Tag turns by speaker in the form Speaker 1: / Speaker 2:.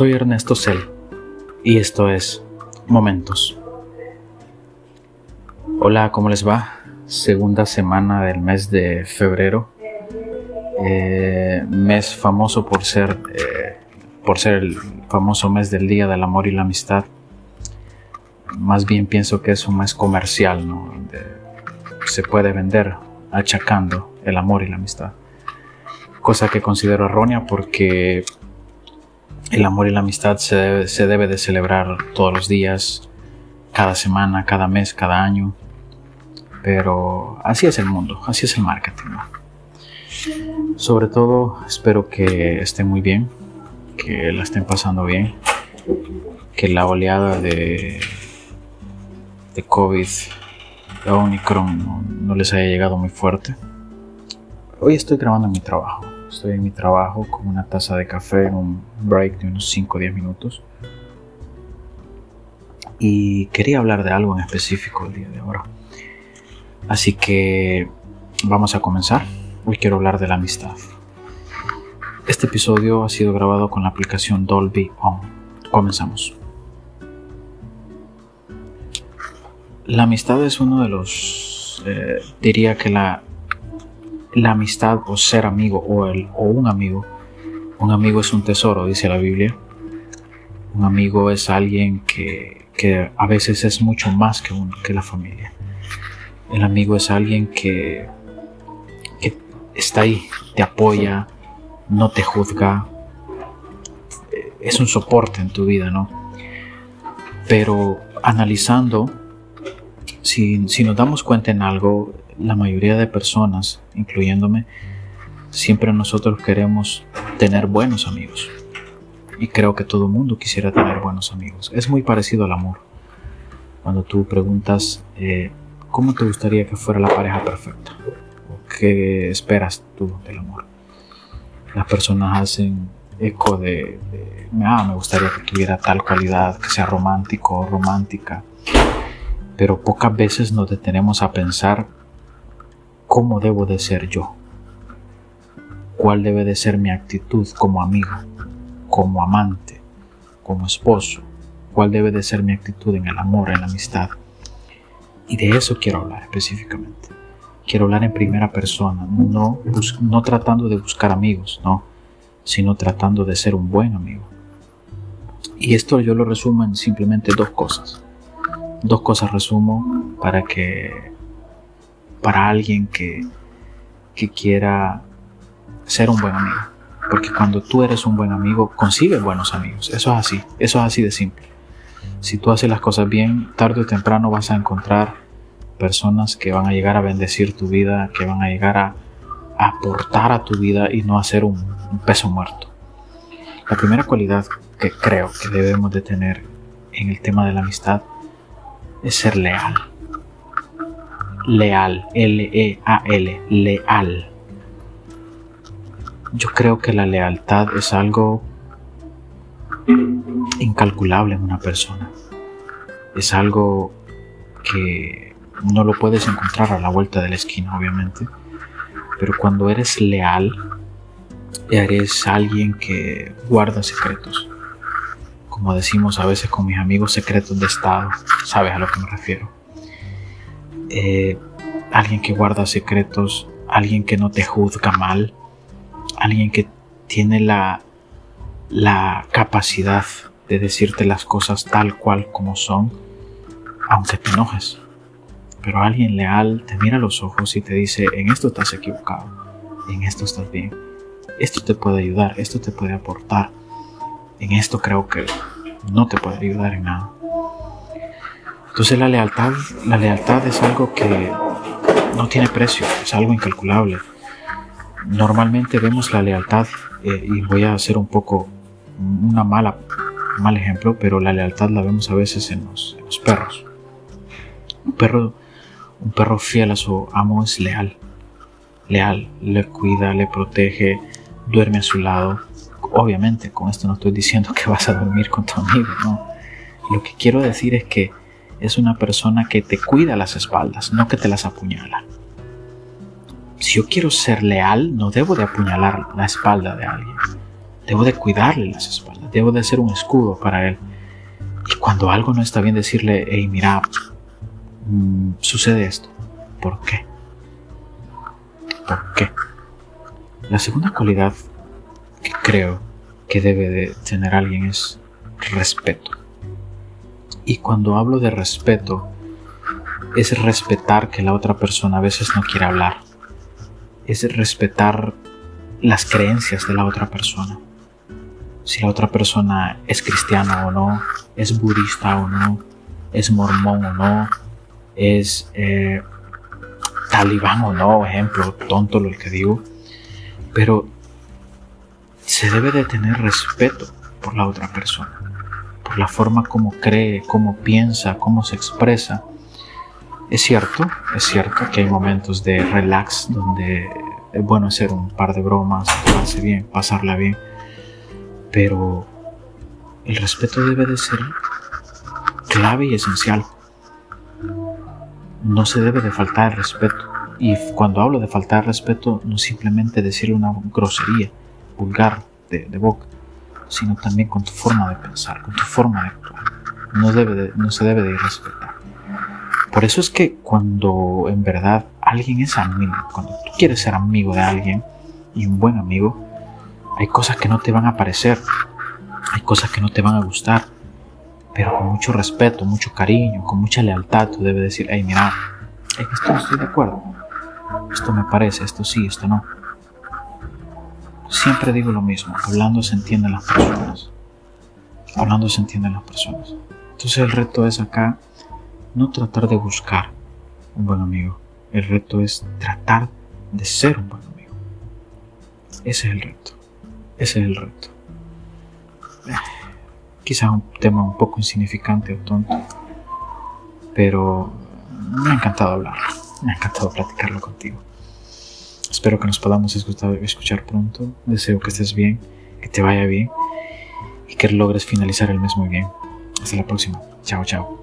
Speaker 1: Soy Ernesto Cel y esto es Momentos. Hola, ¿cómo les va? Segunda semana del mes de febrero. Eh, mes famoso por ser, eh, por ser el famoso mes del Día del Amor y la Amistad. Más bien pienso que es un mes comercial, ¿no? se puede vender achacando el amor y la amistad. Cosa que considero errónea porque el amor y la amistad se debe, de celebrar todos los días, cada semana, cada mes, cada año. Pero así es el mundo, así es el marketing. Sobre todo espero que estén muy bien, que la estén pasando bien, que la oleada de, de COVID, la Omicron, no les haya llegado muy fuerte. Hoy estoy grabando mi trabajo Estoy en mi trabajo con una taza de café en un break de unos 5 o 10 minutos. Y quería hablar de algo en específico el día de ahora. Así que vamos a comenzar. Hoy quiero hablar de la amistad. Este episodio ha sido grabado con la aplicación Dolby On. Comenzamos. La amistad es uno de los, eh, diría que la la amistad o ser amigo o, el, o un amigo. Un amigo es un tesoro, dice la Biblia. Un amigo es alguien que, que a veces es mucho más que, un, que la familia. El amigo es alguien que, que está ahí, te apoya, no te juzga, es un soporte en tu vida, ¿no? Pero analizando, si, si nos damos cuenta en algo, la mayoría de personas, incluyéndome, siempre nosotros queremos tener buenos amigos. Y creo que todo mundo quisiera tener buenos amigos. Es muy parecido al amor. Cuando tú preguntas, eh, ¿cómo te gustaría que fuera la pareja perfecta? ¿O qué esperas tú del amor? Las personas hacen eco de, de ah, me gustaría que tuviera tal cualidad, que sea romántico o romántica. Pero pocas veces nos detenemos a pensar cómo debo de ser yo, cuál debe de ser mi actitud como amigo, como amante, como esposo, cuál debe de ser mi actitud en el amor, en la amistad. Y de eso quiero hablar específicamente. Quiero hablar en primera persona, no, no tratando de buscar amigos, no, sino tratando de ser un buen amigo. Y esto yo lo resumo en simplemente dos cosas. Dos cosas resumo para que para alguien que, que quiera ser un buen amigo. Porque cuando tú eres un buen amigo, consigues buenos amigos. Eso es así, eso es así de simple. Si tú haces las cosas bien, tarde o temprano vas a encontrar personas que van a llegar a bendecir tu vida, que van a llegar a, aportar a tu vida y no a ser un, un peso muerto. La primera cualidad que creo que debemos de tener en el tema de la amistad es ser leal leal, L-E-A-L, leal. Yo creo que la lealtad es algo incalculable en una persona. Es algo que no lo puedes encontrar a la vuelta de la esquina, obviamente. Pero cuando eres leal, eres alguien que guarda secretos. Como decimos a veces con mis amigos, secretos de Estado. ¿Sabes a lo que me refiero? Eh, alguien que guarda secretos, alguien que no te juzga mal, alguien que tiene la, la capacidad de decirte las cosas tal cual como son, aunque te enojes. Pero alguien leal te mira los ojos y te dice, en esto estás equivocado, en esto estás bien, esto te puede ayudar, esto te puede aportar, en esto creo que no te puede ayudar en nada. Entonces la lealtad, la lealtad es algo que no tiene precio, es algo incalculable. Normalmente vemos la lealtad, eh, y voy a hacer un poco una mala, mal ejemplo, pero la lealtad la vemos a veces en los, en los perros. Un perro, un perro fiel a su amo es leal, leal, le cuida, le protege, duerme a su lado. Obviamente, con esto no estoy diciendo que vas a dormir con tu amigo, no. Lo que quiero decir es que es una persona que te cuida las espaldas, no que te las apuñala. Si yo quiero ser leal, no debo de apuñalar la espalda de alguien. debo de cuidarle las espaldas, debo de ser un escudo para él. Y cuando algo no está bien, decirle, hey, mira, mm, sucede esto. ¿Por qué? ¿Por qué? La segunda cualidad que creo que debe de tener alguien es respeto. Y cuando hablo de respeto, es respetar que la otra persona a veces no quiere hablar. Es respetar las creencias de la otra persona. Si la otra persona es cristiana o no, es budista o no, es mormón o no, es eh, talibán o no, ejemplo, tonto lo que digo, pero se debe de tener respeto por la otra persona, la forma como cree, cómo piensa, cómo se expresa. Es cierto, es cierto que hay momentos de relax donde es bueno hacer un par de bromas, tomarse bien, pasarla bien, pero el respeto debe de ser clave y esencial. No se debe de faltar el respeto. Y cuando hablo de faltar respeto, no simplemente decirle una grosería vulgar de, boca, sino también con tu forma de pensar, con tu forma de actuar. No, se debe de respetar. Por eso es que cuando en verdad alguien es amigo, cuando tú quieres ser amigo de alguien y un buen amigo, hay cosas que no te van a parecer, hay cosas que no te van a gustar, pero con mucho respeto, mucho cariño, con mucha lealtad, tú debes decir, hey, mira, esto no estoy de acuerdo, esto me parece, esto sí, esto no. Siempre digo lo mismo, hablando se entienden las personas, hablando se entienden las personas. Entonces el reto es acá no tratar de buscar un buen amigo, el reto es tratar de ser un buen amigo. Ese es el reto, ese es el reto. Quizá un tema un poco insignificante o tonto, pero me ha encantado hablarlo, me ha encantado platicarlo contigo. Espero que nos podamos escuchar, pronto. Deseo que estés bien, que te vaya bien y que logres finalizar el mes muy bien. Hasta la próxima. Chao, chao.